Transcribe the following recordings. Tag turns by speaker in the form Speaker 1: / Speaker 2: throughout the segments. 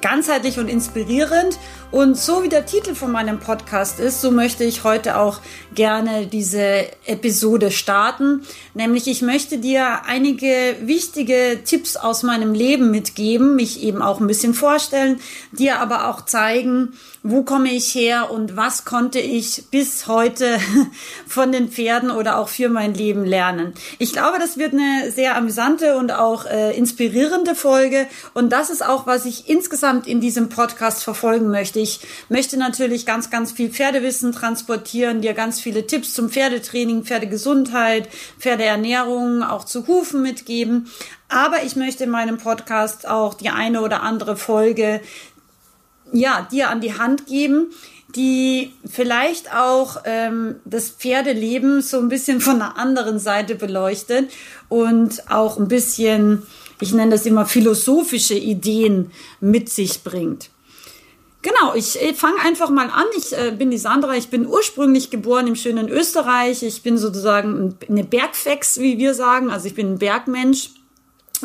Speaker 1: ganzheitlich und inspirierend. Und so wie der Titel von meinem Podcast ist, so möchte ich heute auch gerne diese Episode starten. Nämlich ich möchte dir einige wichtige Tipps aus meinem Leben mitgeben, mich eben auch ein bisschen vorstellen, dir aber auch zeigen, wo komme ich her und was konnte ich bis heute von den Pferden oder auch für mein Leben lernen. Ich glaube, das wird eine sehr amüsante und auch äh, inspirierende Folge und das ist auch, was ich insgesamt in diesem Podcast verfolgen möchte. Ich möchte natürlich ganz, ganz viel Pferdewissen transportieren, dir ganz viele Tipps zum Pferdetraining, Pferdegesundheit, Pferdeernährung, auch zu Hufen mitgeben. Aber ich möchte in meinem Podcast auch die eine oder andere Folge ja, dir an die Hand geben, die vielleicht auch ähm, das Pferdeleben so ein bisschen von einer anderen Seite beleuchtet und auch ein bisschen, ich nenne das immer philosophische Ideen mit sich bringt. Genau, ich äh, fange einfach mal an. Ich äh, bin die Sandra, ich bin ursprünglich geboren im schönen Österreich. Ich bin sozusagen eine Bergfex, wie wir sagen. Also ich bin ein Bergmensch.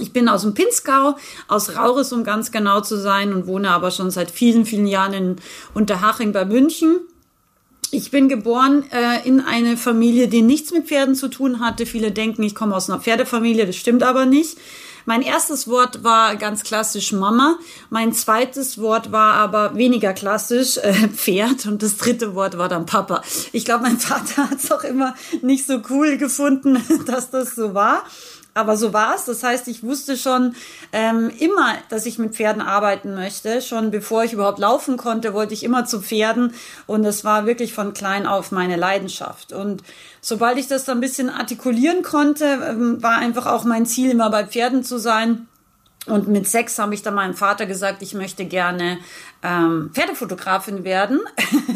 Speaker 1: Ich bin aus dem Pinzgau, aus Rauris, um ganz genau zu sein, und wohne aber schon seit vielen, vielen Jahren in Unterhaching bei München. Ich bin geboren äh, in eine Familie, die nichts mit Pferden zu tun hatte. Viele denken, ich komme aus einer Pferdefamilie, das stimmt aber nicht. Mein erstes Wort war ganz klassisch Mama. Mein zweites Wort war aber weniger klassisch äh, Pferd und das dritte Wort war dann Papa. Ich glaube, mein Vater hat es auch immer nicht so cool gefunden, dass das so war. Aber so war es. Das heißt, ich wusste schon ähm, immer, dass ich mit Pferden arbeiten möchte. Schon bevor ich überhaupt laufen konnte, wollte ich immer zu Pferden. Und es war wirklich von klein auf meine Leidenschaft. Und sobald ich das dann ein bisschen artikulieren konnte, ähm, war einfach auch mein Ziel, immer bei Pferden zu sein. Und mit sechs habe ich dann meinem Vater gesagt, ich möchte gerne ähm, Pferdefotografin werden.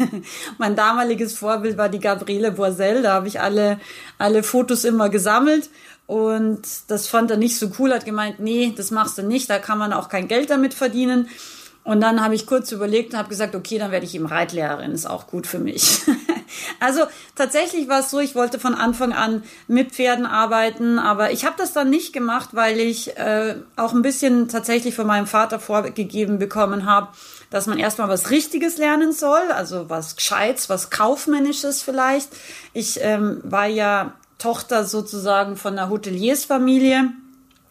Speaker 1: mein damaliges Vorbild war die Gabriele Boisel. Da habe ich alle, alle Fotos immer gesammelt. Und das fand er nicht so cool, hat gemeint, nee, das machst du nicht, da kann man auch kein Geld damit verdienen. Und dann habe ich kurz überlegt und habe gesagt, okay, dann werde ich eben Reitlehrerin, ist auch gut für mich. also tatsächlich war es so, ich wollte von Anfang an mit Pferden arbeiten, aber ich habe das dann nicht gemacht, weil ich äh, auch ein bisschen tatsächlich von meinem Vater vorgegeben bekommen habe, dass man erstmal was Richtiges lernen soll, also was Gescheites, was Kaufmännisches vielleicht. Ich ähm, war ja Tochter sozusagen von einer Hoteliersfamilie.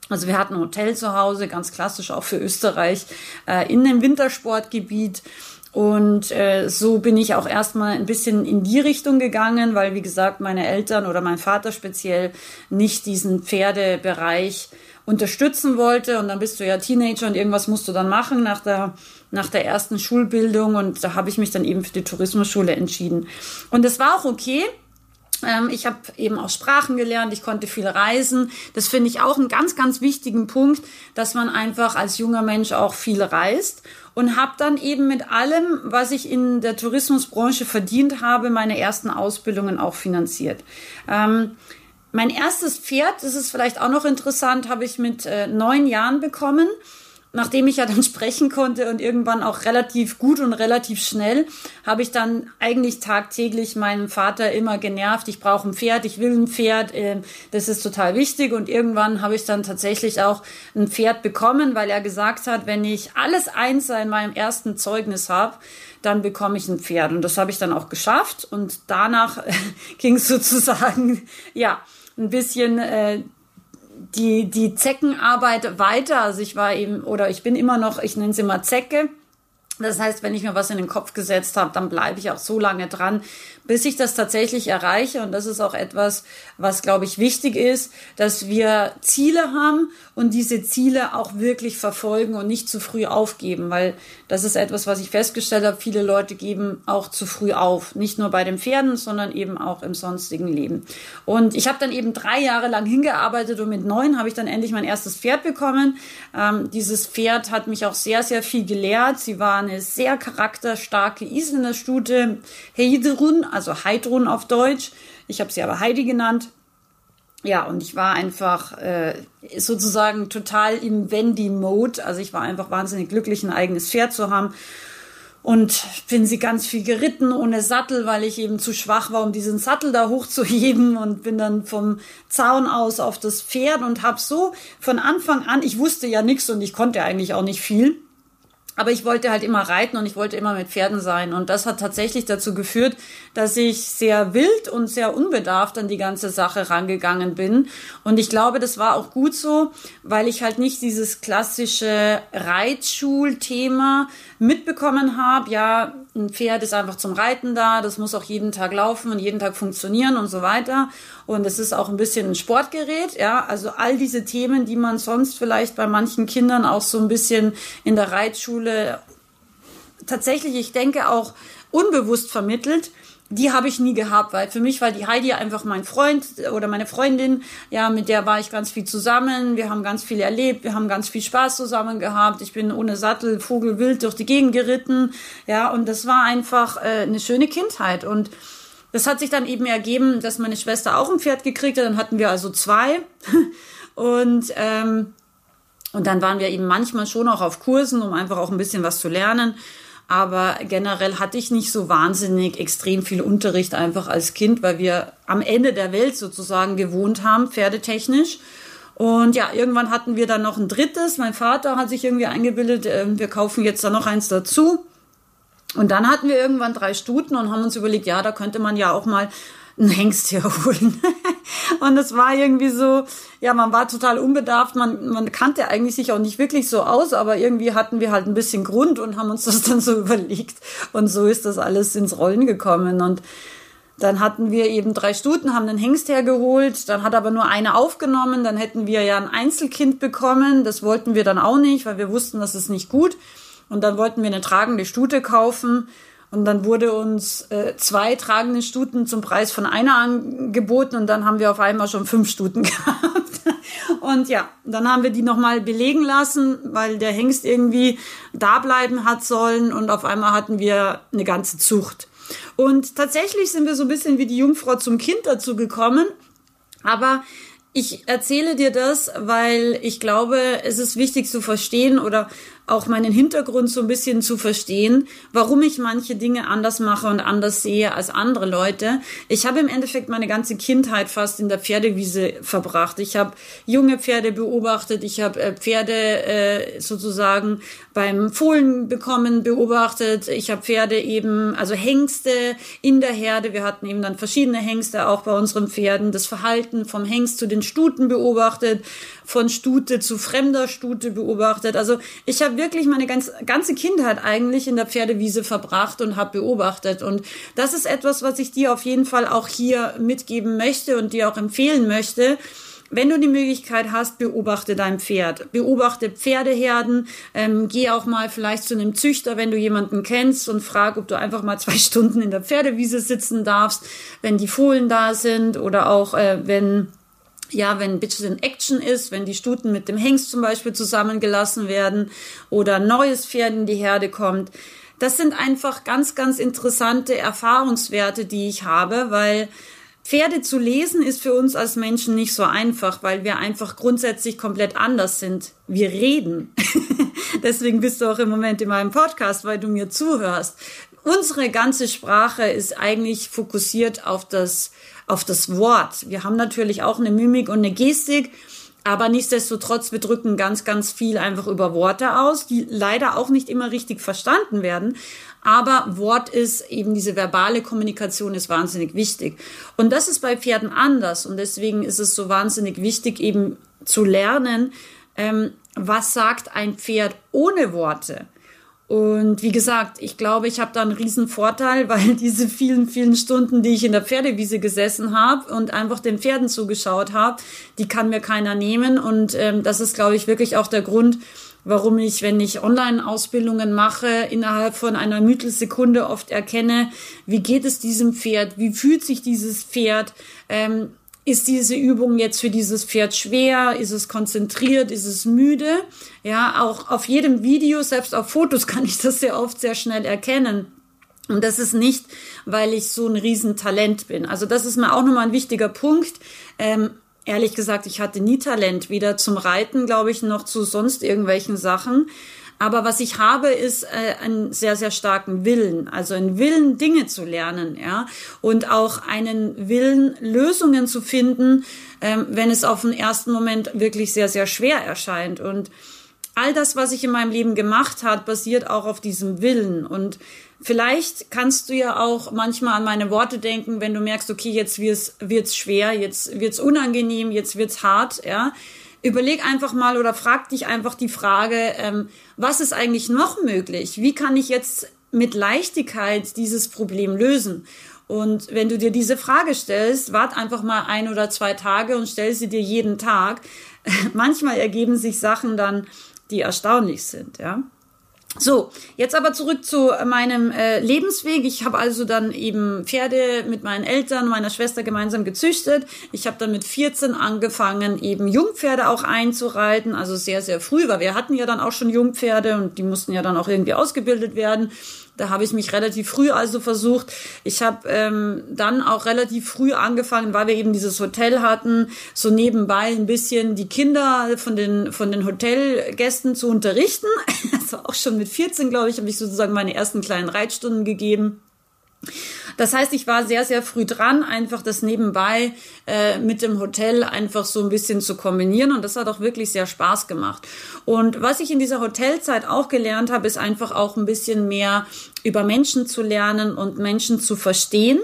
Speaker 1: Also wir hatten ein Hotel zu Hause, ganz klassisch auch für Österreich, äh, in dem Wintersportgebiet. Und äh, so bin ich auch erstmal ein bisschen in die Richtung gegangen, weil, wie gesagt, meine Eltern oder mein Vater speziell nicht diesen Pferdebereich unterstützen wollte. Und dann bist du ja Teenager und irgendwas musst du dann machen nach der, nach der ersten Schulbildung. Und da habe ich mich dann eben für die Tourismusschule entschieden. Und es war auch okay. Ähm, ich habe eben auch Sprachen gelernt, ich konnte viel reisen. Das finde ich auch einen ganz, ganz wichtigen Punkt, dass man einfach als junger Mensch auch viel reist und habe dann eben mit allem, was ich in der Tourismusbranche verdient habe, meine ersten Ausbildungen auch finanziert. Ähm, mein erstes Pferd, das ist vielleicht auch noch interessant, habe ich mit äh, neun Jahren bekommen nachdem ich ja dann sprechen konnte und irgendwann auch relativ gut und relativ schnell, habe ich dann eigentlich tagtäglich meinen Vater immer genervt, ich brauche ein Pferd, ich will ein Pferd, ähm, das ist total wichtig. Und irgendwann habe ich dann tatsächlich auch ein Pferd bekommen, weil er gesagt hat, wenn ich alles eins in meinem ersten Zeugnis habe, dann bekomme ich ein Pferd. Und das habe ich dann auch geschafft. Und danach ging es sozusagen, ja, ein bisschen äh, die, die Zeckenarbeit weiter. Also ich war eben, oder ich bin immer noch, ich nenne sie immer Zecke. Das heißt, wenn ich mir was in den Kopf gesetzt habe, dann bleibe ich auch so lange dran, bis ich das tatsächlich erreiche. Und das ist auch etwas, was, glaube ich, wichtig ist, dass wir Ziele haben und diese Ziele auch wirklich verfolgen und nicht zu früh aufgeben, weil das ist etwas, was ich festgestellt habe. Viele Leute geben auch zu früh auf. Nicht nur bei den Pferden, sondern eben auch im sonstigen Leben. Und ich habe dann eben drei Jahre lang hingearbeitet und mit neun habe ich dann endlich mein erstes Pferd bekommen. Ähm, dieses Pferd hat mich auch sehr, sehr viel gelehrt. Sie waren eine sehr charakterstarke Isländer Stute, Heidrun, also Heidrun auf Deutsch. Ich habe sie aber Heidi genannt. Ja, und ich war einfach äh, sozusagen total im Wendy-Mode. Also ich war einfach wahnsinnig glücklich, ein eigenes Pferd zu haben. Und bin sie ganz viel geritten ohne Sattel, weil ich eben zu schwach war, um diesen Sattel da hochzuheben. Und bin dann vom Zaun aus auf das Pferd und habe so von Anfang an, ich wusste ja nichts und ich konnte eigentlich auch nicht viel, aber ich wollte halt immer reiten und ich wollte immer mit Pferden sein. Und das hat tatsächlich dazu geführt, dass ich sehr wild und sehr unbedarft an die ganze Sache rangegangen bin. Und ich glaube, das war auch gut so, weil ich halt nicht dieses klassische Reitschulthema mitbekommen habe. Ja, ein Pferd ist einfach zum Reiten da, das muss auch jeden Tag laufen und jeden Tag funktionieren und so weiter. Und es ist auch ein bisschen ein Sportgerät, ja. Also all diese Themen, die man sonst vielleicht bei manchen Kindern auch so ein bisschen in der Reitschule tatsächlich, ich denke, auch unbewusst vermittelt die habe ich nie gehabt, weil für mich war die Heidi einfach mein Freund oder meine Freundin. Ja, mit der war ich ganz viel zusammen. Wir haben ganz viel erlebt. Wir haben ganz viel Spaß zusammen gehabt. Ich bin ohne Sattel, Vogelwild durch die Gegend geritten. Ja, und das war einfach äh, eine schöne Kindheit. Und das hat sich dann eben ergeben, dass meine Schwester auch ein Pferd gekriegt hat. Dann hatten wir also zwei. und, ähm, und dann waren wir eben manchmal schon auch auf Kursen, um einfach auch ein bisschen was zu lernen. Aber generell hatte ich nicht so wahnsinnig extrem viel Unterricht einfach als Kind, weil wir am Ende der Welt sozusagen gewohnt haben, pferdetechnisch. Und ja, irgendwann hatten wir dann noch ein drittes. Mein Vater hat sich irgendwie eingebildet, äh, wir kaufen jetzt da noch eins dazu. Und dann hatten wir irgendwann drei Stuten und haben uns überlegt, ja, da könnte man ja auch mal einen Hengst herholen. und das war irgendwie so, ja, man war total unbedarft, man, man kannte eigentlich sich auch nicht wirklich so aus, aber irgendwie hatten wir halt ein bisschen Grund und haben uns das dann so überlegt. Und so ist das alles ins Rollen gekommen. Und dann hatten wir eben drei Stuten, haben einen Hengst hergeholt, dann hat aber nur eine aufgenommen, dann hätten wir ja ein Einzelkind bekommen, das wollten wir dann auch nicht, weil wir wussten, das ist nicht gut. Und dann wollten wir eine tragende Stute kaufen und dann wurde uns äh, zwei tragende Stuten zum Preis von einer angeboten und dann haben wir auf einmal schon fünf Stuten gehabt. Und ja, dann haben wir die nochmal belegen lassen, weil der Hengst irgendwie da bleiben hat sollen und auf einmal hatten wir eine ganze Zucht. Und tatsächlich sind wir so ein bisschen wie die Jungfrau zum Kind dazu gekommen. Aber ich erzähle dir das, weil ich glaube, es ist wichtig zu verstehen oder auch meinen Hintergrund so ein bisschen zu verstehen, warum ich manche Dinge anders mache und anders sehe als andere Leute. Ich habe im Endeffekt meine ganze Kindheit fast in der Pferdewiese verbracht. Ich habe junge Pferde beobachtet, ich habe äh, Pferde äh, sozusagen beim Fohlen bekommen beobachtet, ich habe Pferde eben, also Hengste in der Herde. Wir hatten eben dann verschiedene Hengste auch bei unseren Pferden. Das Verhalten vom Hengst zu den Stuten beobachtet, von Stute zu fremder Stute beobachtet. Also ich habe wirklich meine ganz, ganze Kindheit eigentlich in der Pferdewiese verbracht und habe beobachtet. Und das ist etwas, was ich dir auf jeden Fall auch hier mitgeben möchte und dir auch empfehlen möchte. Wenn du die Möglichkeit hast, beobachte dein Pferd. Beobachte Pferdeherden. Ähm, geh auch mal vielleicht zu einem Züchter, wenn du jemanden kennst und frag, ob du einfach mal zwei Stunden in der Pferdewiese sitzen darfst, wenn die Fohlen da sind oder auch äh, wenn ja, wenn ein bisschen Action ist, wenn die Stuten mit dem Hengst zum Beispiel zusammengelassen werden oder ein neues Pferd in die Herde kommt. Das sind einfach ganz, ganz interessante Erfahrungswerte, die ich habe, weil Pferde zu lesen ist für uns als Menschen nicht so einfach, weil wir einfach grundsätzlich komplett anders sind. Wir reden. Deswegen bist du auch im Moment in meinem Podcast, weil du mir zuhörst. Unsere ganze Sprache ist eigentlich fokussiert auf das auf das Wort. Wir haben natürlich auch eine Mimik und eine Gestik, aber nichtsdestotrotz, wir drücken ganz, ganz viel einfach über Worte aus, die leider auch nicht immer richtig verstanden werden. Aber Wort ist eben diese verbale Kommunikation ist wahnsinnig wichtig. Und das ist bei Pferden anders. Und deswegen ist es so wahnsinnig wichtig, eben zu lernen, ähm, was sagt ein Pferd ohne Worte. Und wie gesagt, ich glaube, ich habe da einen riesen Vorteil, weil diese vielen, vielen Stunden, die ich in der Pferdewiese gesessen habe und einfach den Pferden zugeschaut habe, die kann mir keiner nehmen. Und ähm, das ist, glaube ich, wirklich auch der Grund, warum ich, wenn ich Online-Ausbildungen mache, innerhalb von einer Müttelsekunde oft erkenne, wie geht es diesem Pferd, wie fühlt sich dieses Pferd. Ähm, ist diese Übung jetzt für dieses Pferd schwer? Ist es konzentriert? Ist es müde? Ja, auch auf jedem Video, selbst auf Fotos kann ich das sehr oft sehr schnell erkennen. Und das ist nicht, weil ich so ein Riesentalent bin. Also das ist mir auch nochmal ein wichtiger Punkt. Ähm, ehrlich gesagt, ich hatte nie Talent, weder zum Reiten, glaube ich, noch zu sonst irgendwelchen Sachen. Aber was ich habe, ist äh, einen sehr, sehr starken Willen. Also einen Willen, Dinge zu lernen, ja. Und auch einen Willen, Lösungen zu finden, ähm, wenn es auf den ersten Moment wirklich sehr, sehr schwer erscheint. Und all das, was ich in meinem Leben gemacht hat, basiert auch auf diesem Willen. Und vielleicht kannst du ja auch manchmal an meine Worte denken, wenn du merkst, okay, jetzt wird's, wird's schwer, jetzt wird's unangenehm, jetzt wird's hart, ja überleg einfach mal oder frag dich einfach die Frage, ähm, was ist eigentlich noch möglich? Wie kann ich jetzt mit Leichtigkeit dieses Problem lösen? Und wenn du dir diese Frage stellst, wart einfach mal ein oder zwei Tage und stell sie dir jeden Tag. Manchmal ergeben sich Sachen dann, die erstaunlich sind, ja. So, jetzt aber zurück zu meinem äh, Lebensweg. Ich habe also dann eben Pferde mit meinen Eltern, meiner Schwester gemeinsam gezüchtet. Ich habe dann mit 14 angefangen, eben Jungpferde auch einzureiten, also sehr, sehr früh, weil wir hatten ja dann auch schon Jungpferde und die mussten ja dann auch irgendwie ausgebildet werden. Da habe ich mich relativ früh also versucht. Ich habe ähm, dann auch relativ früh angefangen, weil wir eben dieses Hotel hatten, so nebenbei ein bisschen die Kinder von den von den Hotelgästen zu unterrichten. Also auch schon mit 14, glaube ich, habe ich sozusagen meine ersten kleinen Reitstunden gegeben. Das heißt, ich war sehr, sehr früh dran, einfach das nebenbei äh, mit dem Hotel einfach so ein bisschen zu kombinieren. Und das hat auch wirklich sehr Spaß gemacht. Und was ich in dieser Hotelzeit auch gelernt habe, ist einfach auch ein bisschen mehr über Menschen zu lernen und Menschen zu verstehen.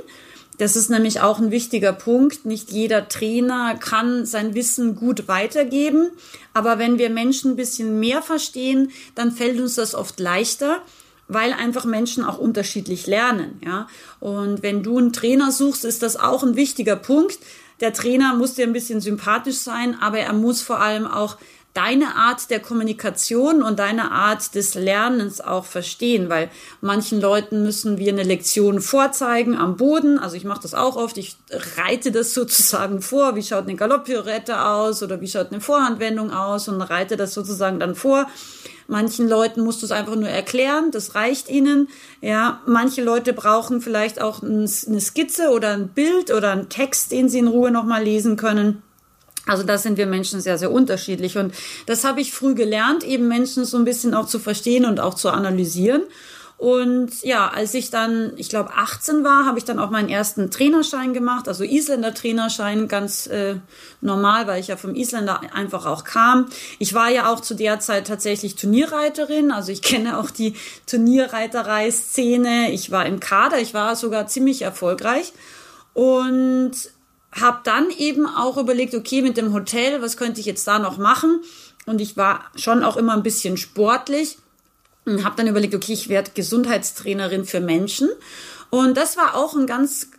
Speaker 1: Das ist nämlich auch ein wichtiger Punkt. Nicht jeder Trainer kann sein Wissen gut weitergeben. Aber wenn wir Menschen ein bisschen mehr verstehen, dann fällt uns das oft leichter weil einfach Menschen auch unterschiedlich lernen, ja. Und wenn du einen Trainer suchst, ist das auch ein wichtiger Punkt. Der Trainer muss dir ein bisschen sympathisch sein, aber er muss vor allem auch deine Art der Kommunikation und deine Art des Lernens auch verstehen, weil manchen Leuten müssen wir eine Lektion vorzeigen am Boden. Also ich mache das auch oft. Ich reite das sozusagen vor. Wie schaut eine Galopppirouette aus oder wie schaut eine Vorhandwendung aus und reite das sozusagen dann vor. Manchen Leuten musst du es einfach nur erklären, das reicht ihnen. Ja, manche Leute brauchen vielleicht auch eine Skizze oder ein Bild oder einen Text, den sie in Ruhe nochmal lesen können. Also da sind wir Menschen sehr, sehr unterschiedlich. Und das habe ich früh gelernt, eben Menschen so ein bisschen auch zu verstehen und auch zu analysieren. Und ja, als ich dann, ich glaube, 18 war, habe ich dann auch meinen ersten Trainerschein gemacht, also Isländer Trainerschein, ganz äh, normal, weil ich ja vom Isländer einfach auch kam. Ich war ja auch zu der Zeit tatsächlich Turnierreiterin, also ich kenne auch die Turnierreiterei-Szene. Ich war im Kader, ich war sogar ziemlich erfolgreich und habe dann eben auch überlegt, okay, mit dem Hotel, was könnte ich jetzt da noch machen? Und ich war schon auch immer ein bisschen sportlich und habe dann überlegt, okay, ich werde Gesundheitstrainerin für Menschen. Und das war auch ein ganz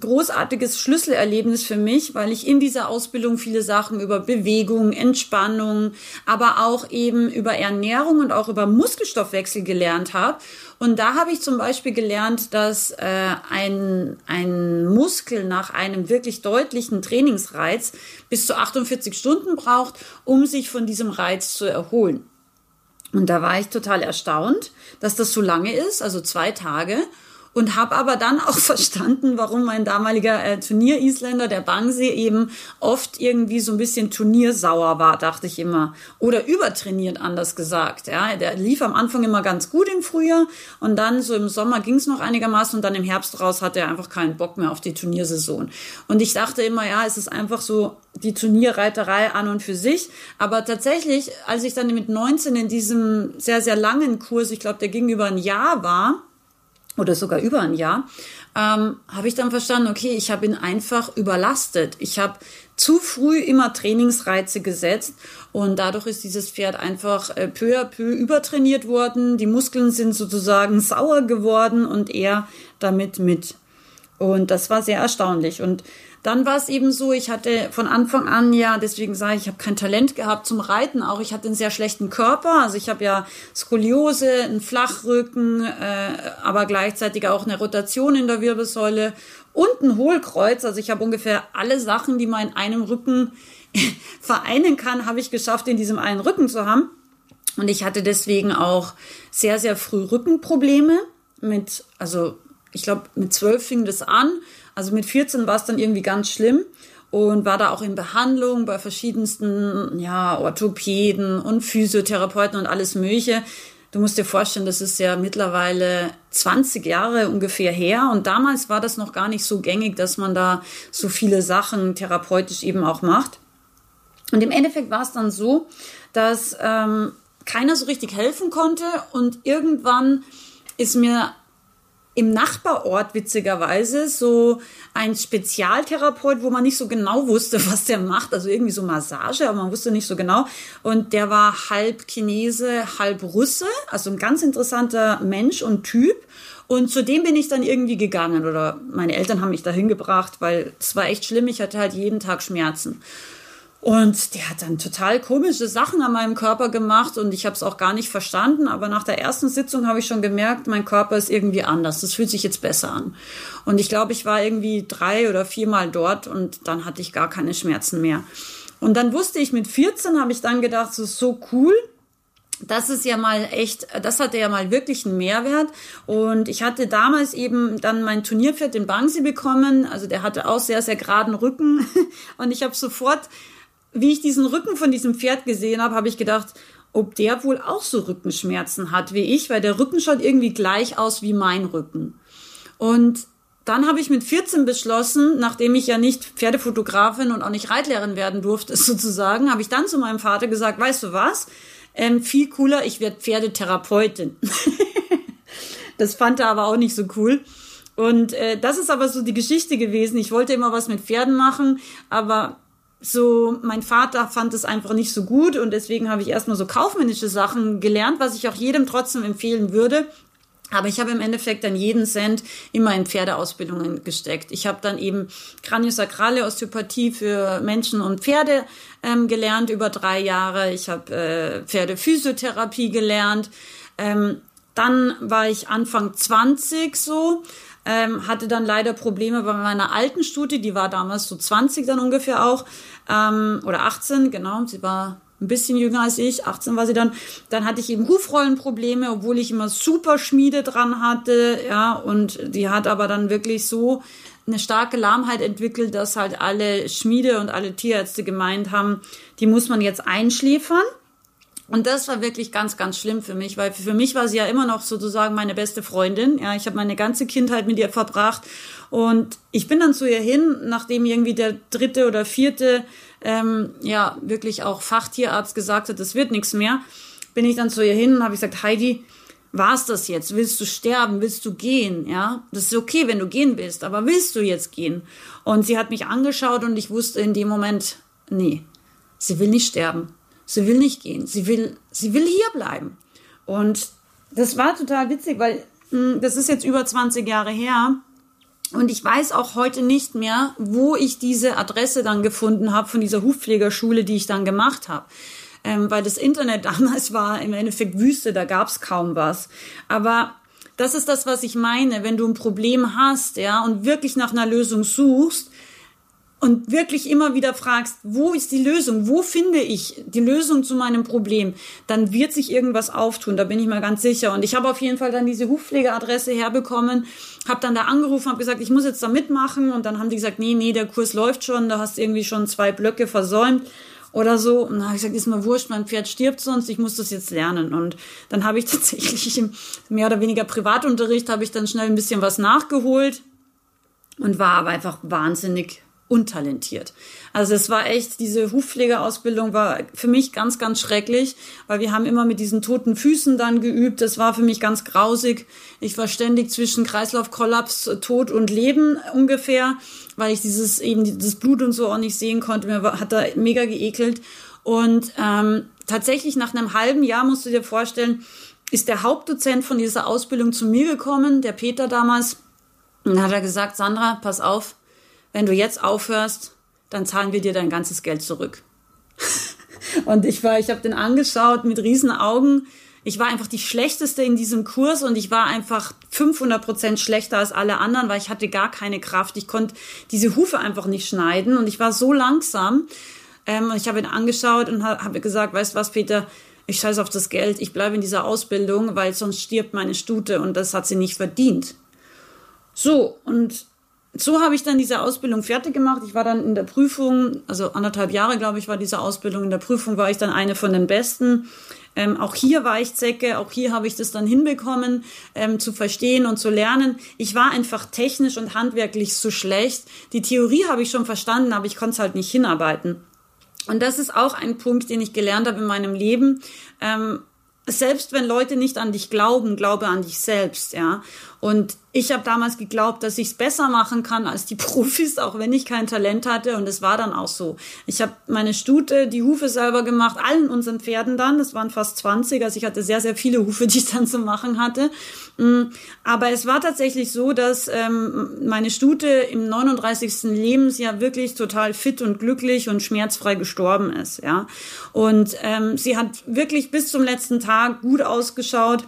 Speaker 1: großartiges Schlüsselerlebnis für mich, weil ich in dieser Ausbildung viele Sachen über Bewegung, Entspannung, aber auch eben über Ernährung und auch über Muskelstoffwechsel gelernt habe. Und da habe ich zum Beispiel gelernt, dass äh, ein, ein Muskel nach einem wirklich deutlichen Trainingsreiz bis zu 48 Stunden braucht, um sich von diesem Reiz zu erholen. Und da war ich total erstaunt, dass das so lange ist, also zwei Tage. Und habe aber dann auch verstanden, warum mein damaliger äh, Turnier-Isländer, der Bangsee, eben oft irgendwie so ein bisschen turniersauer war, dachte ich immer. Oder übertrainiert, anders gesagt. Ja, Der lief am Anfang immer ganz gut im Frühjahr und dann so im Sommer ging es noch einigermaßen und dann im Herbst raus hatte er einfach keinen Bock mehr auf die Turniersaison. Und ich dachte immer, ja, es ist einfach so die Turnierreiterei an und für sich. Aber tatsächlich, als ich dann mit 19 in diesem sehr, sehr langen Kurs, ich glaube, der ging über ein Jahr war, oder sogar über ein Jahr, ähm, habe ich dann verstanden, okay, ich habe ihn einfach überlastet. Ich habe zu früh immer Trainingsreize gesetzt und dadurch ist dieses Pferd einfach äh, peu à peu übertrainiert worden. Die Muskeln sind sozusagen sauer geworden und er damit mit. Und das war sehr erstaunlich. Und dann war es eben so, ich hatte von Anfang an ja, deswegen sage ich, ich habe kein Talent gehabt zum Reiten. Auch ich hatte einen sehr schlechten Körper. Also ich habe ja Skoliose, einen Flachrücken, äh, aber gleichzeitig auch eine Rotation in der Wirbelsäule und ein Hohlkreuz. Also ich habe ungefähr alle Sachen, die man in einem Rücken vereinen kann, habe ich geschafft, in diesem einen Rücken zu haben. Und ich hatte deswegen auch sehr, sehr früh Rückenprobleme mit, also ich glaube, mit zwölf fing das an. Also mit 14 war es dann irgendwie ganz schlimm und war da auch in Behandlung bei verschiedensten, ja, Orthopäden und Physiotherapeuten und alles Mögliche. Du musst dir vorstellen, das ist ja mittlerweile 20 Jahre ungefähr her und damals war das noch gar nicht so gängig, dass man da so viele Sachen therapeutisch eben auch macht. Und im Endeffekt war es dann so, dass ähm, keiner so richtig helfen konnte und irgendwann ist mir im Nachbarort witzigerweise so ein Spezialtherapeut, wo man nicht so genau wusste, was der macht. Also irgendwie so Massage, aber man wusste nicht so genau. Und der war halb Chinese, halb Russe. Also ein ganz interessanter Mensch und Typ. Und zu dem bin ich dann irgendwie gegangen oder meine Eltern haben mich dahin gebracht, weil es war echt schlimm. Ich hatte halt jeden Tag Schmerzen. Und der hat dann total komische Sachen an meinem Körper gemacht und ich habe es auch gar nicht verstanden. Aber nach der ersten Sitzung habe ich schon gemerkt, mein Körper ist irgendwie anders. Das fühlt sich jetzt besser an. Und ich glaube, ich war irgendwie drei oder viermal dort und dann hatte ich gar keine Schmerzen mehr. Und dann wusste ich, mit 14 habe ich dann gedacht, das ist so cool. Das ist ja mal echt, das hatte ja mal wirklich einen Mehrwert. Und ich hatte damals eben dann mein Turnierpferd, den Bangsi, bekommen. Also der hatte auch sehr, sehr geraden Rücken. Und ich habe sofort wie ich diesen Rücken von diesem Pferd gesehen habe, habe ich gedacht, ob der wohl auch so Rückenschmerzen hat wie ich, weil der Rücken schaut irgendwie gleich aus wie mein Rücken. Und dann habe ich mit 14 beschlossen, nachdem ich ja nicht Pferdefotografin und auch nicht Reitlehrerin werden durfte, sozusagen, habe ich dann zu meinem Vater gesagt, weißt du was? Ähm, viel cooler, ich werde Pferdetherapeutin. das fand er aber auch nicht so cool. Und äh, das ist aber so die Geschichte gewesen. Ich wollte immer was mit Pferden machen, aber so, mein Vater fand es einfach nicht so gut und deswegen habe ich erstmal so kaufmännische Sachen gelernt, was ich auch jedem trotzdem empfehlen würde. Aber ich habe im Endeffekt dann jeden Cent immer in Pferdeausbildungen gesteckt. Ich habe dann eben Kraniosakrale Osteopathie für Menschen und Pferde ähm, gelernt über drei Jahre. Ich habe äh, Pferdephysiotherapie gelernt. Ähm, dann war ich Anfang 20 so, ähm, hatte dann leider Probleme bei meiner alten Studie, die war damals so 20 dann ungefähr auch, ähm, oder 18, genau, sie war ein bisschen jünger als ich, 18 war sie dann. Dann hatte ich eben Hufrollenprobleme, obwohl ich immer super Schmiede dran hatte, ja, und die hat aber dann wirklich so eine starke Lahmheit entwickelt, dass halt alle Schmiede und alle Tierärzte gemeint haben, die muss man jetzt einschläfern. Und das war wirklich ganz, ganz schlimm für mich, weil für mich war sie ja immer noch sozusagen meine beste Freundin. Ja, ich habe meine ganze Kindheit mit ihr verbracht und ich bin dann zu ihr hin, nachdem irgendwie der dritte oder vierte, ähm, ja, wirklich auch Fachtierarzt gesagt hat, das wird nichts mehr, bin ich dann zu ihr hin und habe gesagt, Heidi, war's das jetzt? Willst du sterben? Willst du gehen? Ja, das ist okay, wenn du gehen willst, aber willst du jetzt gehen? Und sie hat mich angeschaut und ich wusste in dem Moment, nee, sie will nicht sterben Sie will nicht gehen. Sie will, sie will hier bleiben. Und das war total witzig, weil hm, das ist jetzt über 20 Jahre her. Und ich weiß auch heute nicht mehr, wo ich diese Adresse dann gefunden habe von dieser Hufpflegerschule, die ich dann gemacht habe. Ähm, weil das Internet damals war im Endeffekt Wüste, da gab es kaum was. Aber das ist das, was ich meine. Wenn du ein Problem hast, ja, und wirklich nach einer Lösung suchst, und wirklich immer wieder fragst, wo ist die Lösung? Wo finde ich die Lösung zu meinem Problem? Dann wird sich irgendwas auftun, da bin ich mal ganz sicher. Und ich habe auf jeden Fall dann diese Hufpflegeadresse herbekommen, habe dann da angerufen, habe gesagt, ich muss jetzt da mitmachen. Und dann haben die gesagt, nee, nee, der Kurs läuft schon, da hast irgendwie schon zwei Blöcke versäumt oder so. Und dann habe ich gesagt, ist mir wurscht, mein Pferd stirbt sonst, ich muss das jetzt lernen. Und dann habe ich tatsächlich im mehr oder weniger Privatunterricht, habe ich dann schnell ein bisschen was nachgeholt und war aber einfach wahnsinnig untalentiert. Also es war echt, diese Hufpflegeausbildung war für mich ganz, ganz schrecklich, weil wir haben immer mit diesen toten Füßen dann geübt. Das war für mich ganz grausig. Ich war ständig zwischen Kreislaufkollaps, Tod und Leben ungefähr, weil ich dieses eben das Blut und so auch nicht sehen konnte. Mir hat da mega geekelt. Und ähm, tatsächlich nach einem halben Jahr musst du dir vorstellen, ist der Hauptdozent von dieser Ausbildung zu mir gekommen, der Peter damals Und dann hat er gesagt, Sandra, pass auf, wenn du jetzt aufhörst, dann zahlen wir dir dein ganzes Geld zurück. und ich war, ich habe den angeschaut mit riesen Augen. Ich war einfach die schlechteste in diesem Kurs und ich war einfach 500 Prozent schlechter als alle anderen, weil ich hatte gar keine Kraft. Ich konnte diese Hufe einfach nicht schneiden und ich war so langsam. Ähm, ich habe ihn angeschaut und habe gesagt, weißt du was, Peter, ich scheiße auf das Geld, ich bleibe in dieser Ausbildung, weil sonst stirbt meine Stute und das hat sie nicht verdient. So, und so habe ich dann diese Ausbildung fertig gemacht. Ich war dann in der Prüfung, also anderthalb Jahre, glaube ich, war diese Ausbildung. In der Prüfung war ich dann eine von den Besten. Ähm, auch hier war ich Zecke, auch hier habe ich das dann hinbekommen, ähm, zu verstehen und zu lernen. Ich war einfach technisch und handwerklich so schlecht. Die Theorie habe ich schon verstanden, aber ich konnte es halt nicht hinarbeiten. Und das ist auch ein Punkt, den ich gelernt habe in meinem Leben. Ähm, selbst wenn Leute nicht an dich glauben, glaube an dich selbst, ja. Und ich habe damals geglaubt, dass ich es besser machen kann als die Profis, auch wenn ich kein Talent hatte. Und es war dann auch so. Ich habe meine Stute, die Hufe selber gemacht, allen unseren Pferden dann. Das waren fast 20. Also ich hatte sehr, sehr viele Hufe, die ich dann zu machen hatte. Mm, aber es war tatsächlich so, dass ähm, meine Stute im 39. Lebensjahr wirklich total fit und glücklich und schmerzfrei gestorben ist. Ja. Und ähm, sie hat wirklich bis zum letzten Tag gut ausgeschaut.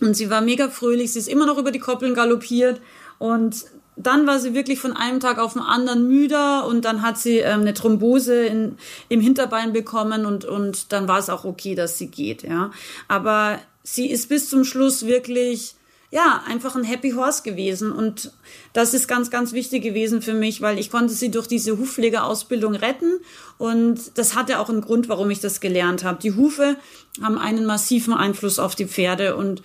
Speaker 1: Und sie war mega fröhlich, sie ist immer noch über die Koppeln galoppiert. Und dann war sie wirklich von einem Tag auf den anderen müder. Und dann hat sie ähm, eine Thrombose in, im Hinterbein bekommen. Und, und dann war es auch okay, dass sie geht, ja. Aber sie ist bis zum Schluss wirklich ja, einfach ein Happy Horse gewesen. Und das ist ganz, ganz wichtig gewesen für mich, weil ich konnte sie durch diese Hufpflegeausbildung retten. Und das hatte auch einen Grund, warum ich das gelernt habe. Die Hufe haben einen massiven Einfluss auf die Pferde. Und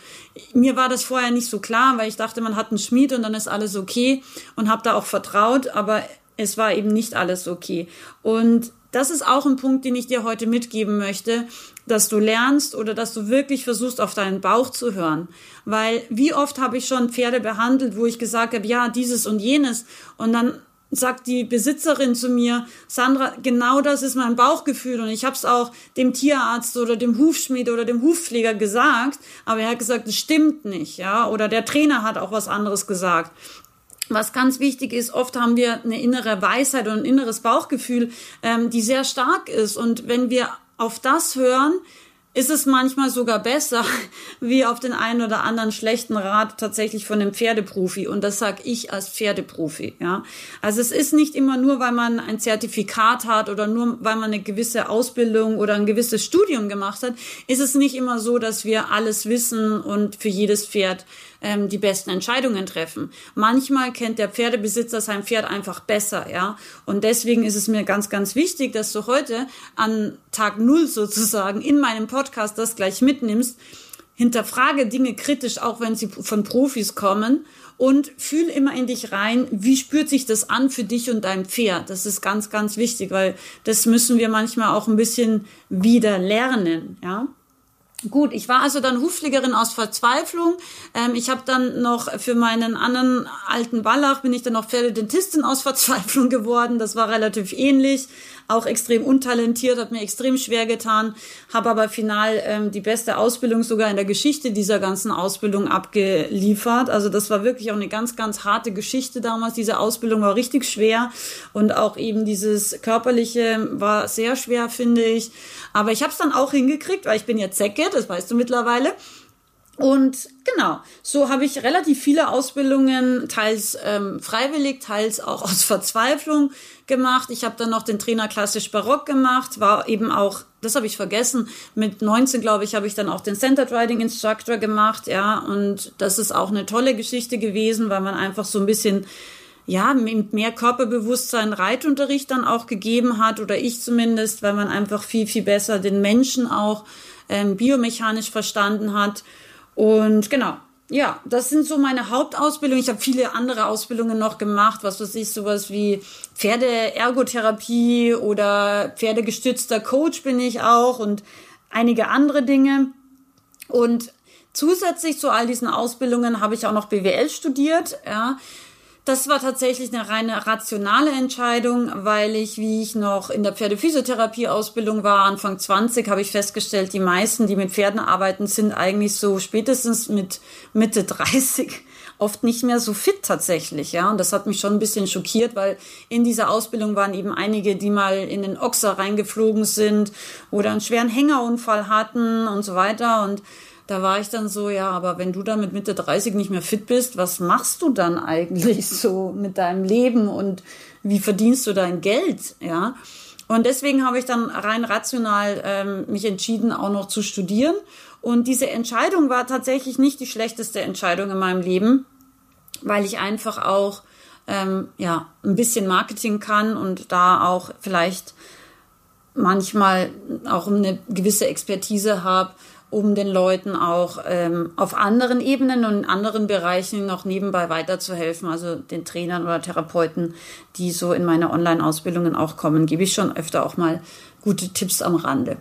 Speaker 1: mir war das vorher nicht so klar, weil ich dachte, man hat einen Schmied und dann ist alles okay und habe da auch vertraut. Aber es war eben nicht alles okay. Und das ist auch ein Punkt, den ich dir heute mitgeben möchte dass du lernst oder dass du wirklich versuchst, auf deinen Bauch zu hören. Weil wie oft habe ich schon Pferde behandelt, wo ich gesagt habe, ja, dieses und jenes. Und dann sagt die Besitzerin zu mir, Sandra, genau das ist mein Bauchgefühl und ich habe es auch dem Tierarzt oder dem Hufschmied oder dem Hufpfleger gesagt, aber er hat gesagt, es stimmt nicht, ja, oder der Trainer hat auch was anderes gesagt. Was ganz wichtig ist, oft haben wir eine innere Weisheit und ein inneres Bauchgefühl, ähm, die sehr stark ist. Und wenn wir auf das hören, ist es manchmal sogar besser, wie auf den einen oder anderen schlechten Rat tatsächlich von einem Pferdeprofi. Und das sage ich als Pferdeprofi. Ja, also es ist nicht immer nur, weil man ein Zertifikat hat oder nur, weil man eine gewisse Ausbildung oder ein gewisses Studium gemacht hat, ist es nicht immer so, dass wir alles wissen und für jedes Pferd ähm, die besten Entscheidungen treffen. Manchmal kennt der Pferdebesitzer sein Pferd einfach besser, ja. Und deswegen ist es mir ganz, ganz wichtig, dass du heute an Tag Null sozusagen in meinem Podcast das gleich mitnimmst. Hinterfrage Dinge kritisch, auch wenn sie von Profis kommen und fühl immer in dich rein, wie spürt sich das an für dich und dein Pferd. Das ist ganz, ganz wichtig, weil das müssen wir manchmal auch ein bisschen wieder lernen, ja. Gut, ich war also dann Hufpflegerin aus Verzweiflung. Ähm, ich habe dann noch für meinen anderen alten Wallach bin ich dann noch Pferdedentistin aus Verzweiflung geworden. Das war relativ ähnlich auch extrem untalentiert, hat mir extrem schwer getan, habe aber final ähm, die beste Ausbildung sogar in der Geschichte dieser ganzen Ausbildung abgeliefert. Also das war wirklich auch eine ganz, ganz harte Geschichte damals. Diese Ausbildung war richtig schwer und auch eben dieses körperliche war sehr schwer, finde ich. Aber ich habe es dann auch hingekriegt, weil ich bin ja Zecke, das weißt du mittlerweile. Und genau, so habe ich relativ viele Ausbildungen, teils ähm, freiwillig, teils auch aus Verzweiflung gemacht. Ich habe dann noch den Trainer klassisch Barock gemacht, war eben auch, das habe ich vergessen, mit 19 glaube ich, habe ich dann auch den Centered Riding Instructor gemacht, ja, und das ist auch eine tolle Geschichte gewesen, weil man einfach so ein bisschen ja, mit mehr Körperbewusstsein Reitunterricht dann auch gegeben hat, oder ich zumindest, weil man einfach viel, viel besser den Menschen auch ähm, biomechanisch verstanden hat. Und genau, ja, das sind so meine Hauptausbildungen. Ich habe viele andere Ausbildungen noch gemacht, was weiß ich, sowas wie Pferdeergotherapie oder pferdegestützter Coach bin ich auch und einige andere Dinge. Und zusätzlich zu all diesen Ausbildungen habe ich auch noch BWL studiert, ja. Das war tatsächlich eine reine rationale Entscheidung, weil ich, wie ich noch in der Pferdephysiotherapie-Ausbildung war, Anfang 20, habe ich festgestellt, die meisten, die mit Pferden arbeiten, sind eigentlich so spätestens mit Mitte 30 oft nicht mehr so fit tatsächlich, ja. Und das hat mich schon ein bisschen schockiert, weil in dieser Ausbildung waren eben einige, die mal in den Ochser reingeflogen sind oder einen schweren Hängerunfall hatten und so weiter. Und da war ich dann so, ja, aber wenn du dann mit Mitte 30 nicht mehr fit bist, was machst du dann eigentlich so mit deinem Leben und wie verdienst du dein Geld, ja? Und deswegen habe ich dann rein rational ähm, mich entschieden, auch noch zu studieren. Und diese Entscheidung war tatsächlich nicht die schlechteste Entscheidung in meinem Leben, weil ich einfach auch ähm, ja ein bisschen Marketing kann und da auch vielleicht manchmal auch eine gewisse Expertise habe um den Leuten auch ähm, auf anderen Ebenen und in anderen Bereichen noch nebenbei weiterzuhelfen. Also den Trainern oder Therapeuten, die so in meine Online-Ausbildungen auch kommen, gebe ich schon öfter auch mal gute Tipps am Rande.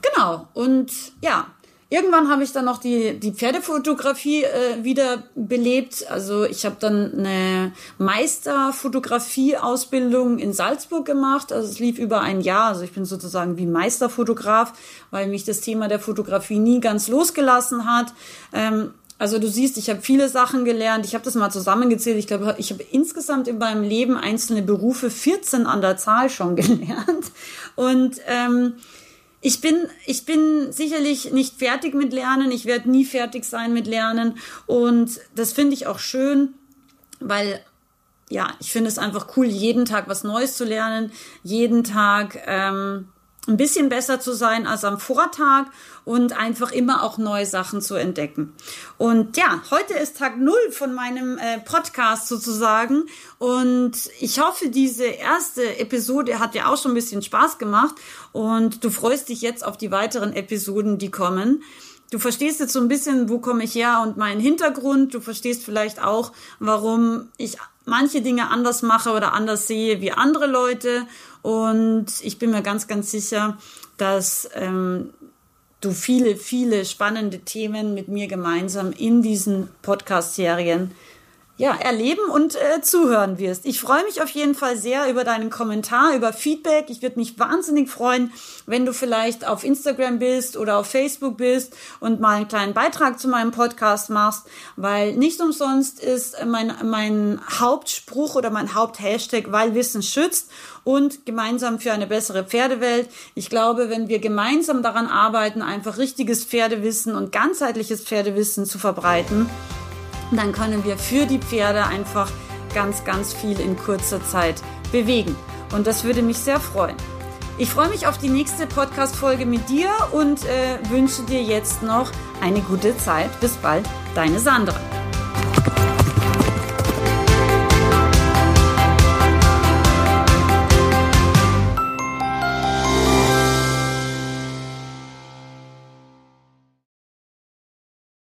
Speaker 1: Genau. Und ja, Irgendwann habe ich dann noch die, die Pferdefotografie äh, wieder belebt. Also ich habe dann eine Meisterfotografie-Ausbildung in Salzburg gemacht. Also es lief über ein Jahr. Also ich bin sozusagen wie Meisterfotograf, weil mich das Thema der Fotografie nie ganz losgelassen hat. Ähm, also du siehst, ich habe viele Sachen gelernt. Ich habe das mal zusammengezählt. Ich glaube, ich habe insgesamt in meinem Leben einzelne Berufe 14 an der Zahl schon gelernt. Und ähm, ich bin, ich bin sicherlich nicht fertig mit Lernen. Ich werde nie fertig sein mit Lernen. Und das finde ich auch schön, weil ja, ich finde es einfach cool, jeden Tag was Neues zu lernen, jeden Tag ähm, ein bisschen besser zu sein als am Vortag und einfach immer auch neue Sachen zu entdecken. Und ja, heute ist Tag null von meinem äh, Podcast sozusagen und ich hoffe, diese erste Episode hat dir auch schon ein bisschen Spaß gemacht und du freust dich jetzt auf die weiteren Episoden, die kommen. Du verstehst jetzt so ein bisschen, wo komme ich her und meinen Hintergrund. Du verstehst vielleicht auch, warum ich manche Dinge anders mache oder anders sehe wie andere Leute. Und ich bin mir ganz, ganz sicher, dass ähm, du viele, viele spannende Themen mit mir gemeinsam in diesen Podcast-Serien ja, erleben und äh, zuhören wirst. Ich freue mich auf jeden Fall sehr über deinen Kommentar, über Feedback. Ich würde mich wahnsinnig freuen, wenn du vielleicht auf Instagram bist oder auf Facebook bist und mal einen kleinen Beitrag zu meinem Podcast machst, weil nicht umsonst ist mein, mein Hauptspruch oder mein Haupthashtag, weil Wissen schützt und gemeinsam für eine bessere Pferdewelt. Ich glaube, wenn wir gemeinsam daran arbeiten, einfach richtiges Pferdewissen und ganzheitliches Pferdewissen zu verbreiten, dann können wir für die Pferde einfach ganz, ganz viel in kurzer Zeit bewegen. Und das würde mich sehr freuen. Ich freue mich auf die nächste Podcast-Folge mit dir und äh, wünsche dir jetzt noch eine gute Zeit. Bis bald, deine Sandra.